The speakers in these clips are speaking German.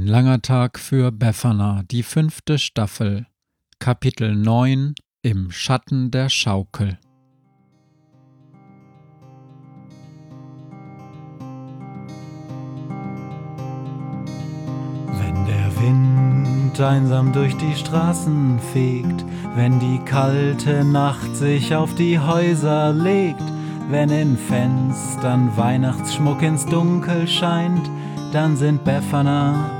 Ein langer Tag für Befana, die fünfte Staffel, Kapitel 9 Im Schatten der Schaukel. Wenn der Wind einsam durch die Straßen fegt, wenn die kalte Nacht sich auf die Häuser legt, wenn in Fenstern Weihnachtsschmuck ins Dunkel scheint, dann sind Befana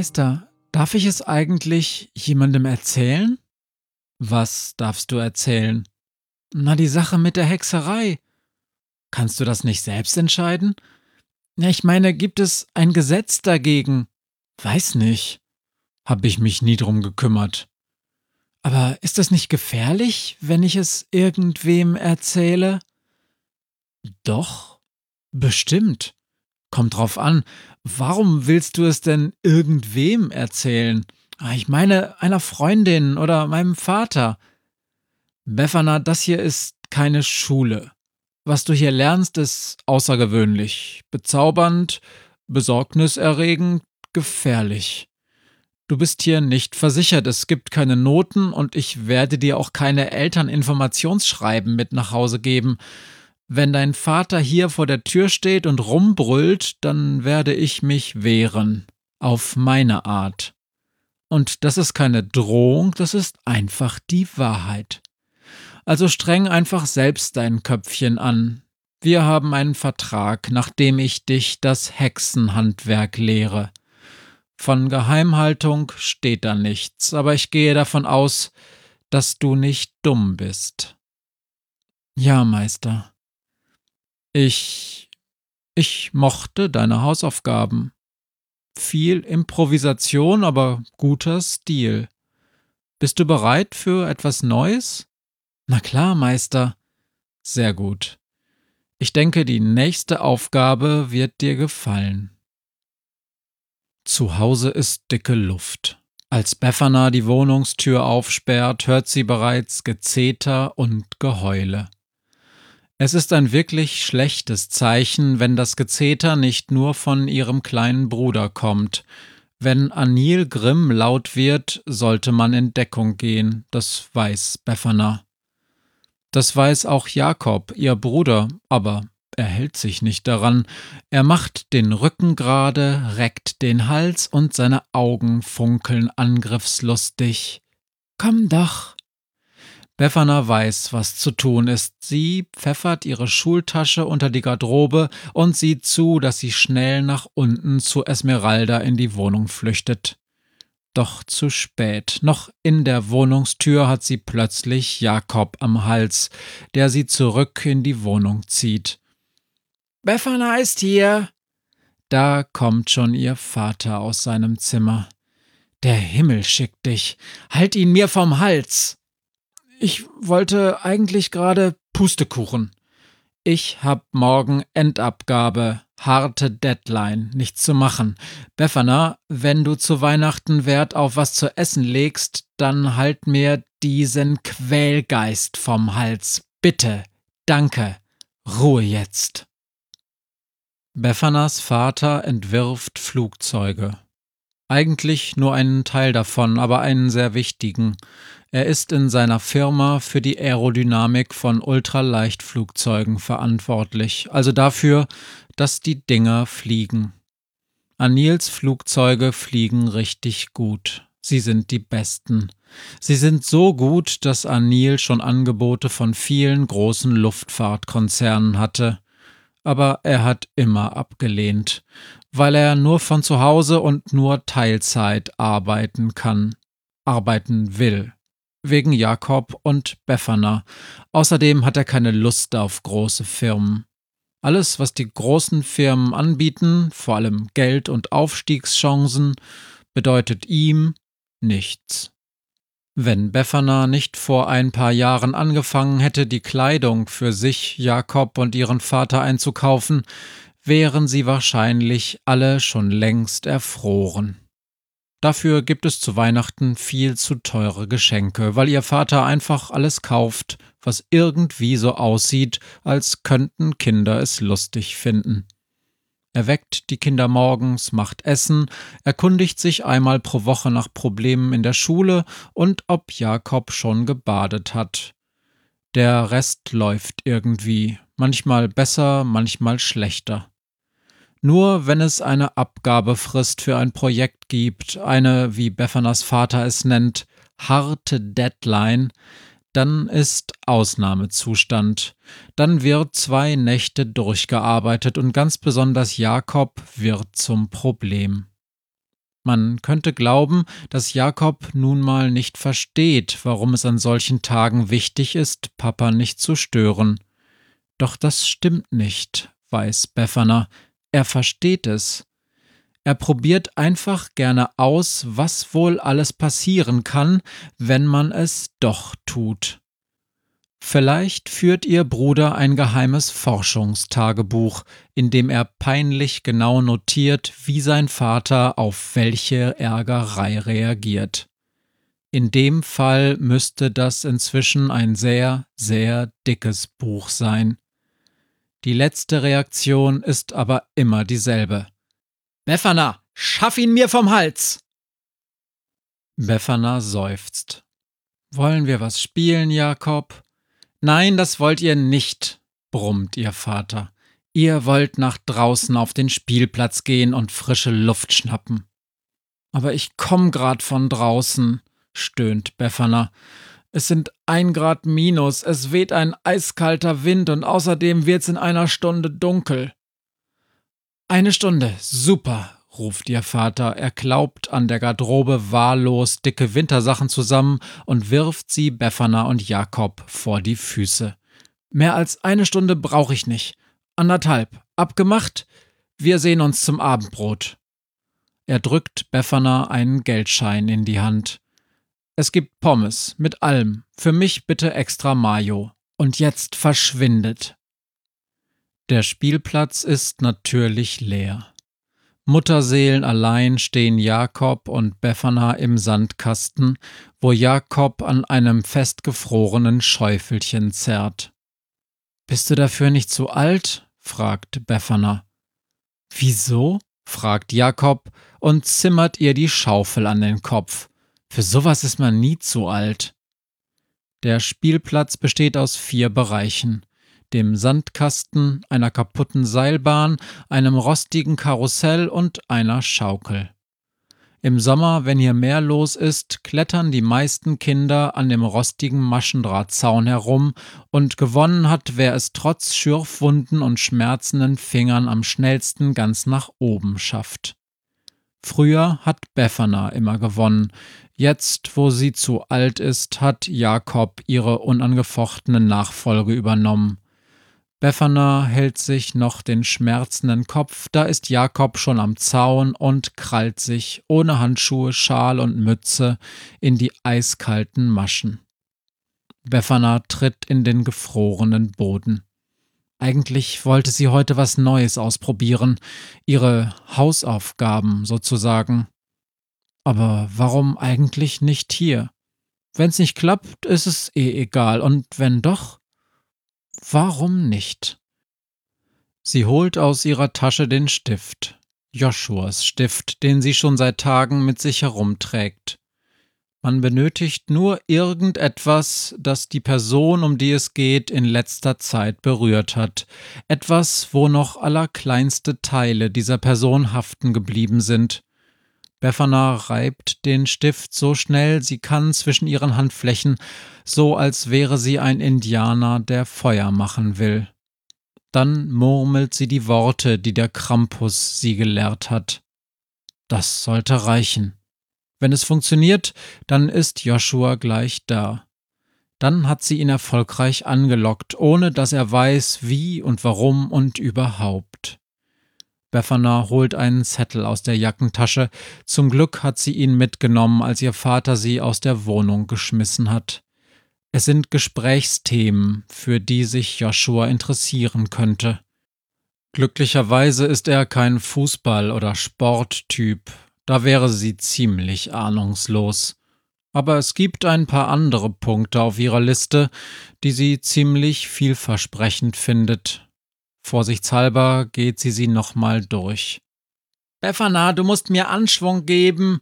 Meister, darf ich es eigentlich jemandem erzählen? Was darfst du erzählen? Na, die Sache mit der Hexerei. Kannst du das nicht selbst entscheiden? Na, ich meine, gibt es ein Gesetz dagegen? Weiß nicht. Hab ich mich nie drum gekümmert. Aber ist das nicht gefährlich, wenn ich es irgendwem erzähle? Doch, bestimmt. Kommt drauf an, warum willst du es denn irgendwem erzählen? Ah, ich meine einer Freundin oder meinem Vater. Befana, das hier ist keine Schule. Was du hier lernst, ist außergewöhnlich, bezaubernd, besorgniserregend, gefährlich. Du bist hier nicht versichert, es gibt keine Noten und ich werde dir auch keine Elterninformationsschreiben mit nach Hause geben. Wenn dein Vater hier vor der Tür steht und rumbrüllt, dann werde ich mich wehren. Auf meine Art. Und das ist keine Drohung, das ist einfach die Wahrheit. Also streng einfach selbst dein Köpfchen an. Wir haben einen Vertrag, nachdem ich dich das Hexenhandwerk lehre. Von Geheimhaltung steht da nichts, aber ich gehe davon aus, dass du nicht dumm bist. Ja, Meister. Ich. Ich mochte deine Hausaufgaben. Viel Improvisation, aber guter Stil. Bist du bereit für etwas Neues? Na klar, Meister. Sehr gut. Ich denke, die nächste Aufgabe wird dir gefallen. Zu Hause ist dicke Luft. Als Befana die Wohnungstür aufsperrt, hört sie bereits Gezeter und Geheule. Es ist ein wirklich schlechtes Zeichen, wenn das Gezeter nicht nur von ihrem kleinen Bruder kommt. Wenn Anil Grimm laut wird, sollte man in Deckung gehen, das weiß Befana. Das weiß auch Jakob, ihr Bruder, aber er hält sich nicht daran. Er macht den Rücken gerade, reckt den Hals und seine Augen funkeln angriffslustig. Komm doch, Befana weiß, was zu tun ist. Sie pfeffert ihre Schultasche unter die Garderobe und sieht zu, dass sie schnell nach unten zu Esmeralda in die Wohnung flüchtet. Doch zu spät. Noch in der Wohnungstür hat sie plötzlich Jakob am Hals, der sie zurück in die Wohnung zieht. Befana ist hier. Da kommt schon ihr Vater aus seinem Zimmer. Der Himmel schickt dich. Halt ihn mir vom Hals. Ich wollte eigentlich gerade Pustekuchen. Ich hab morgen Endabgabe, harte Deadline, nichts zu machen. Befana, wenn du zu Weihnachten Wert auf was zu essen legst, dann halt mir diesen Quälgeist vom Hals. Bitte. Danke. Ruhe jetzt. Befanas Vater entwirft Flugzeuge. Eigentlich nur einen Teil davon, aber einen sehr wichtigen. Er ist in seiner Firma für die Aerodynamik von Ultraleichtflugzeugen verantwortlich, also dafür, dass die Dinger fliegen. Anils Flugzeuge fliegen richtig gut. Sie sind die besten. Sie sind so gut, dass Anil schon Angebote von vielen großen Luftfahrtkonzernen hatte. Aber er hat immer abgelehnt, weil er nur von zu Hause und nur Teilzeit arbeiten kann, arbeiten will. Wegen Jakob und Befana. Außerdem hat er keine Lust auf große Firmen. Alles, was die großen Firmen anbieten, vor allem Geld und Aufstiegschancen, bedeutet ihm nichts. Wenn Befana nicht vor ein paar Jahren angefangen hätte, die Kleidung für sich, Jakob und ihren Vater einzukaufen, wären sie wahrscheinlich alle schon längst erfroren. Dafür gibt es zu Weihnachten viel zu teure Geschenke, weil ihr Vater einfach alles kauft, was irgendwie so aussieht, als könnten Kinder es lustig finden. Er weckt die Kinder morgens, macht Essen, erkundigt sich einmal pro Woche nach Problemen in der Schule und ob Jakob schon gebadet hat. Der Rest läuft irgendwie, manchmal besser, manchmal schlechter. Nur wenn es eine Abgabefrist für ein Projekt gibt, eine, wie Beffanas Vater es nennt, harte Deadline, dann ist Ausnahmezustand. Dann wird zwei Nächte durchgearbeitet und ganz besonders Jakob wird zum Problem. Man könnte glauben, dass Jakob nun mal nicht versteht, warum es an solchen Tagen wichtig ist, Papa nicht zu stören. Doch das stimmt nicht, weiß Befana. Er versteht es. Er probiert einfach gerne aus, was wohl alles passieren kann, wenn man es doch tut. Vielleicht führt ihr Bruder ein geheimes Forschungstagebuch, in dem er peinlich genau notiert, wie sein Vater auf welche Ärgerei reagiert. In dem Fall müsste das inzwischen ein sehr, sehr dickes Buch sein. Die letzte Reaktion ist aber immer dieselbe. Befana, schaff ihn mir vom Hals! Befana seufzt. Wollen wir was spielen, Jakob? Nein, das wollt ihr nicht, brummt ihr Vater. Ihr wollt nach draußen auf den Spielplatz gehen und frische Luft schnappen. Aber ich komm grad von draußen, stöhnt Befana. Es sind ein Grad minus, es weht ein eiskalter Wind und außerdem wird's in einer Stunde dunkel. Eine Stunde, super, ruft ihr Vater. Er klaubt an der Garderobe wahllos dicke Wintersachen zusammen und wirft sie Befana und Jakob vor die Füße. Mehr als eine Stunde brauche ich nicht. Anderthalb. Abgemacht? Wir sehen uns zum Abendbrot. Er drückt Befana einen Geldschein in die Hand. Es gibt Pommes mit allem. Für mich bitte extra Mayo. Und jetzt verschwindet. Der Spielplatz ist natürlich leer. Mutterseelen allein stehen Jakob und Befana im Sandkasten, wo Jakob an einem festgefrorenen Schäufelchen zerrt. Bist du dafür nicht zu alt? fragt Befana. Wieso? fragt Jakob und zimmert ihr die Schaufel an den Kopf. Für sowas ist man nie zu alt. Der Spielplatz besteht aus vier Bereichen dem Sandkasten, einer kaputten Seilbahn, einem rostigen Karussell und einer Schaukel. Im Sommer, wenn hier mehr los ist, klettern die meisten Kinder an dem rostigen Maschendrahtzaun herum und gewonnen hat, wer es trotz Schürfwunden und schmerzenden Fingern am schnellsten ganz nach oben schafft. Früher hat Befana immer gewonnen. Jetzt, wo sie zu alt ist, hat Jakob ihre unangefochtene Nachfolge übernommen. Befana hält sich noch den schmerzenden Kopf, da ist Jakob schon am Zaun und krallt sich ohne Handschuhe, Schal und Mütze in die eiskalten Maschen. Befana tritt in den gefrorenen Boden. Eigentlich wollte sie heute was Neues ausprobieren, ihre Hausaufgaben sozusagen. Aber warum eigentlich nicht hier? Wenn's nicht klappt, ist es eh egal, und wenn doch? Warum nicht? Sie holt aus ihrer Tasche den Stift, Joshuas Stift, den sie schon seit Tagen mit sich herumträgt. Man benötigt nur irgendetwas, das die Person, um die es geht, in letzter Zeit berührt hat. Etwas, wo noch allerkleinste Teile dieser Person haften geblieben sind. Befana reibt den Stift so schnell sie kann zwischen ihren Handflächen, so als wäre sie ein Indianer, der Feuer machen will. Dann murmelt sie die Worte, die der Krampus sie gelehrt hat. Das sollte reichen. Wenn es funktioniert, dann ist Joshua gleich da. Dann hat sie ihn erfolgreich angelockt, ohne dass er weiß, wie und warum und überhaupt. Befana holt einen Zettel aus der Jackentasche. Zum Glück hat sie ihn mitgenommen, als ihr Vater sie aus der Wohnung geschmissen hat. Es sind Gesprächsthemen, für die sich Joshua interessieren könnte. Glücklicherweise ist er kein Fußball- oder Sporttyp, da wäre sie ziemlich ahnungslos. Aber es gibt ein paar andere Punkte auf ihrer Liste, die sie ziemlich vielversprechend findet. Vorsichtshalber geht sie sie nochmal durch. Befana, du musst mir Anschwung geben.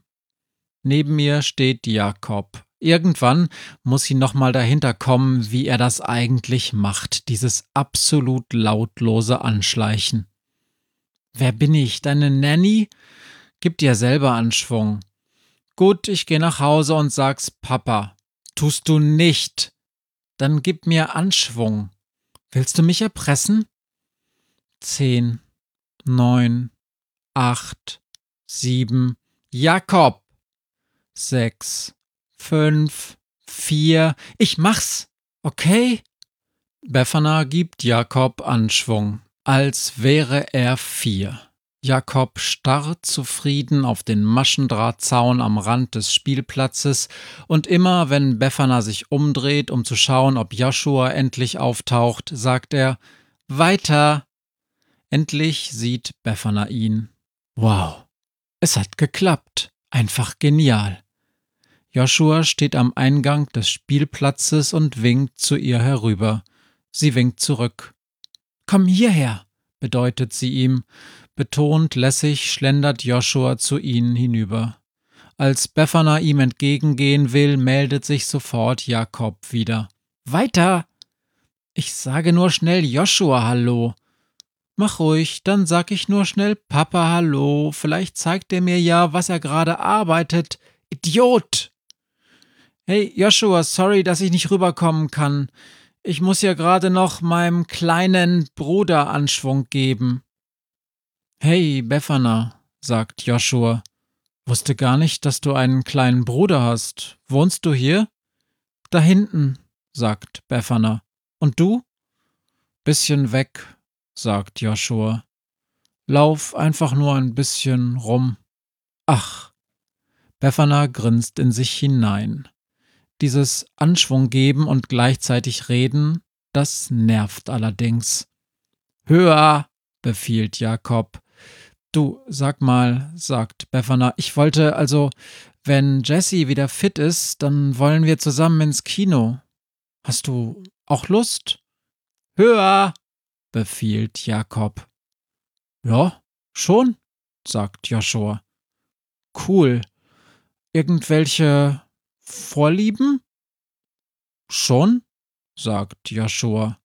Neben mir steht Jakob. Irgendwann muss sie nochmal dahinter kommen, wie er das eigentlich macht, dieses absolut lautlose Anschleichen. Wer bin ich, deine Nanny? Gib dir selber Anschwung. Gut, ich geh nach Hause und sag's Papa. Tust du nicht. Dann gib mir Anschwung. Willst du mich erpressen? Zehn, neun, acht, sieben, Jakob. Sechs, fünf, vier, ich mach's, okay? Befana gibt Jakob Anschwung, als wäre er vier. Jakob starrt zufrieden auf den Maschendrahtzaun am Rand des Spielplatzes, und immer wenn Befana sich umdreht, um zu schauen, ob Joshua endlich auftaucht, sagt er Weiter. Endlich sieht Befana ihn. Wow, es hat geklappt. Einfach genial. Joshua steht am Eingang des Spielplatzes und winkt zu ihr herüber. Sie winkt zurück. Komm hierher, bedeutet sie ihm. Betont lässig schlendert Joshua zu ihnen hinüber. Als Befana ihm entgegengehen will, meldet sich sofort Jakob wieder. Weiter! Ich sage nur schnell Joshua Hallo. Mach ruhig, dann sag ich nur schnell Papa Hallo. Vielleicht zeigt er mir ja, was er gerade arbeitet. Idiot! Hey, Joshua, sorry, dass ich nicht rüberkommen kann. Ich muss ja gerade noch meinem kleinen Bruder Anschwung geben. Hey, Befana, sagt Joshua. Wusste gar nicht, dass du einen kleinen Bruder hast. Wohnst du hier? Da hinten, sagt Befana. Und du? Bisschen weg, sagt Joshua. Lauf einfach nur ein bisschen rum. Ach. Befana grinst in sich hinein. Dieses Anschwung geben und gleichzeitig reden, das nervt allerdings. Höher, befiehlt Jakob. Du, sag mal, sagt Befana, ich wollte also, wenn Jessie wieder fit ist, dann wollen wir zusammen ins Kino. Hast du auch Lust? Höher, befiehlt Jakob. Ja, schon, sagt Joshua. Cool. Irgendwelche Vorlieben? Schon, sagt Joshua.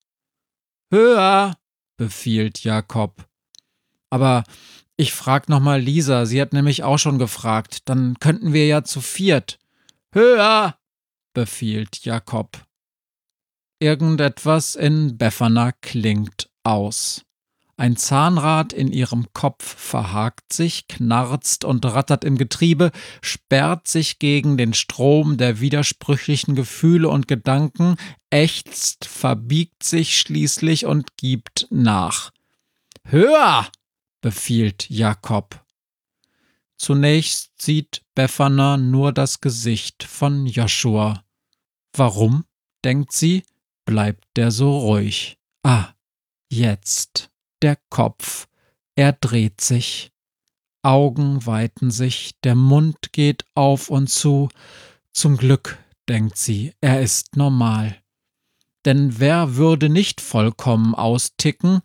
Höher, befiehlt Jakob. Aber ich frag nochmal Lisa, sie hat nämlich auch schon gefragt. Dann könnten wir ja zu viert. Höher! befiehlt Jakob. Irgendetwas in Befana klingt aus. Ein Zahnrad in ihrem Kopf verhakt sich, knarzt und rattert im Getriebe, sperrt sich gegen den Strom der widersprüchlichen Gefühle und Gedanken, ächzt, verbiegt sich schließlich und gibt nach. Höher! Befiehlt Jakob. Zunächst sieht Befana nur das Gesicht von Joshua. Warum, denkt sie, bleibt der so ruhig? Ah, jetzt der Kopf. Er dreht sich. Augen weiten sich, der Mund geht auf und zu. Zum Glück, denkt sie, er ist normal. Denn wer würde nicht vollkommen austicken,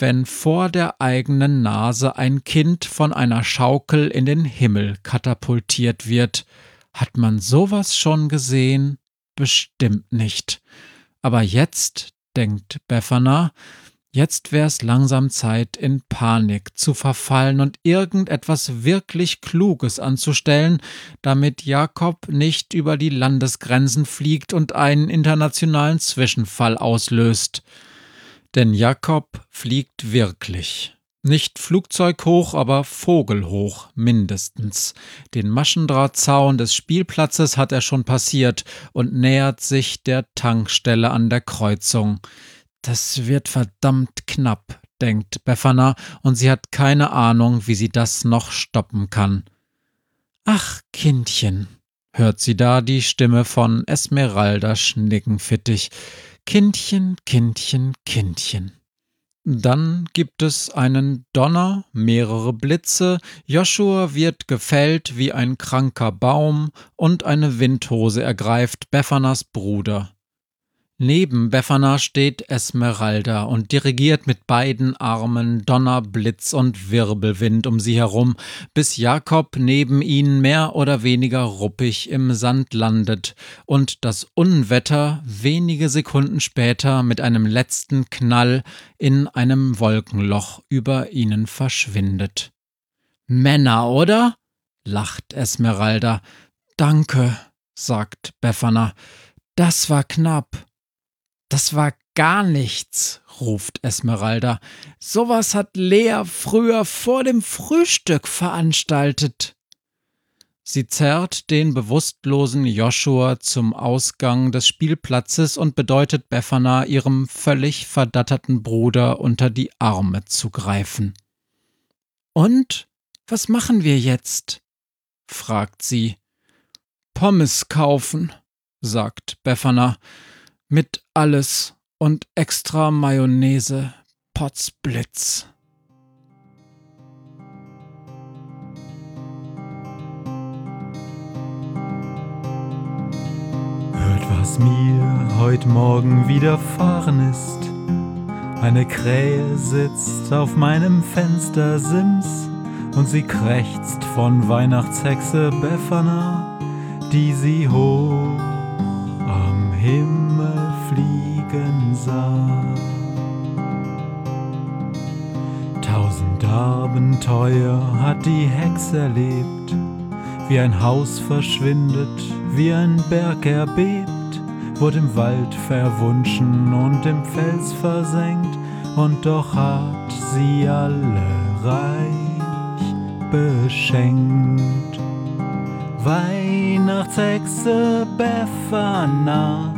wenn vor der eigenen Nase ein Kind von einer Schaukel in den Himmel katapultiert wird. Hat man sowas schon gesehen? Bestimmt nicht. Aber jetzt, denkt Befana, Jetzt wär's langsam Zeit, in Panik zu verfallen und irgendetwas wirklich Kluges anzustellen, damit Jakob nicht über die Landesgrenzen fliegt und einen internationalen Zwischenfall auslöst. Denn Jakob fliegt wirklich. Nicht flugzeughoch, aber vogelhoch mindestens. Den Maschendrahtzaun des Spielplatzes hat er schon passiert und nähert sich der Tankstelle an der Kreuzung. Das wird verdammt knapp, denkt Befana, und sie hat keine Ahnung, wie sie das noch stoppen kann. Ach, Kindchen, hört sie da die Stimme von Esmeralda Schnickenfittich. Kindchen, Kindchen, Kindchen. Dann gibt es einen Donner, mehrere Blitze, Joshua wird gefällt wie ein kranker Baum und eine Windhose ergreift Beffanas Bruder. Neben Befana steht Esmeralda und dirigiert mit beiden Armen Donner, Blitz und Wirbelwind um sie herum, bis Jakob neben ihnen mehr oder weniger ruppig im Sand landet und das Unwetter wenige Sekunden später mit einem letzten Knall in einem Wolkenloch über ihnen verschwindet. Männer, oder? lacht Esmeralda. Danke, sagt Befana. Das war knapp. Das war gar nichts, ruft Esmeralda. Sowas hat Lea früher vor dem Frühstück veranstaltet. Sie zerrt den bewusstlosen Joshua zum Ausgang des Spielplatzes und bedeutet Befana, ihrem völlig verdatterten Bruder unter die Arme zu greifen. Und was machen wir jetzt? fragt sie. Pommes kaufen, sagt Befana mit alles und extra Mayonnaise Potzblitz. Hört, was mir heut Morgen widerfahren ist. Eine Krähe sitzt auf meinem Fenstersims und sie krächzt von Weihnachtshexe Befana, die sie hoch Himmel fliegen sah. Tausend Abenteuer hat die Hexe erlebt, wie ein Haus verschwindet, wie ein Berg erbebt, wurde im Wald verwunschen und im Fels versenkt, und doch hat sie alle reich beschenkt. Weihnachtshexe Befana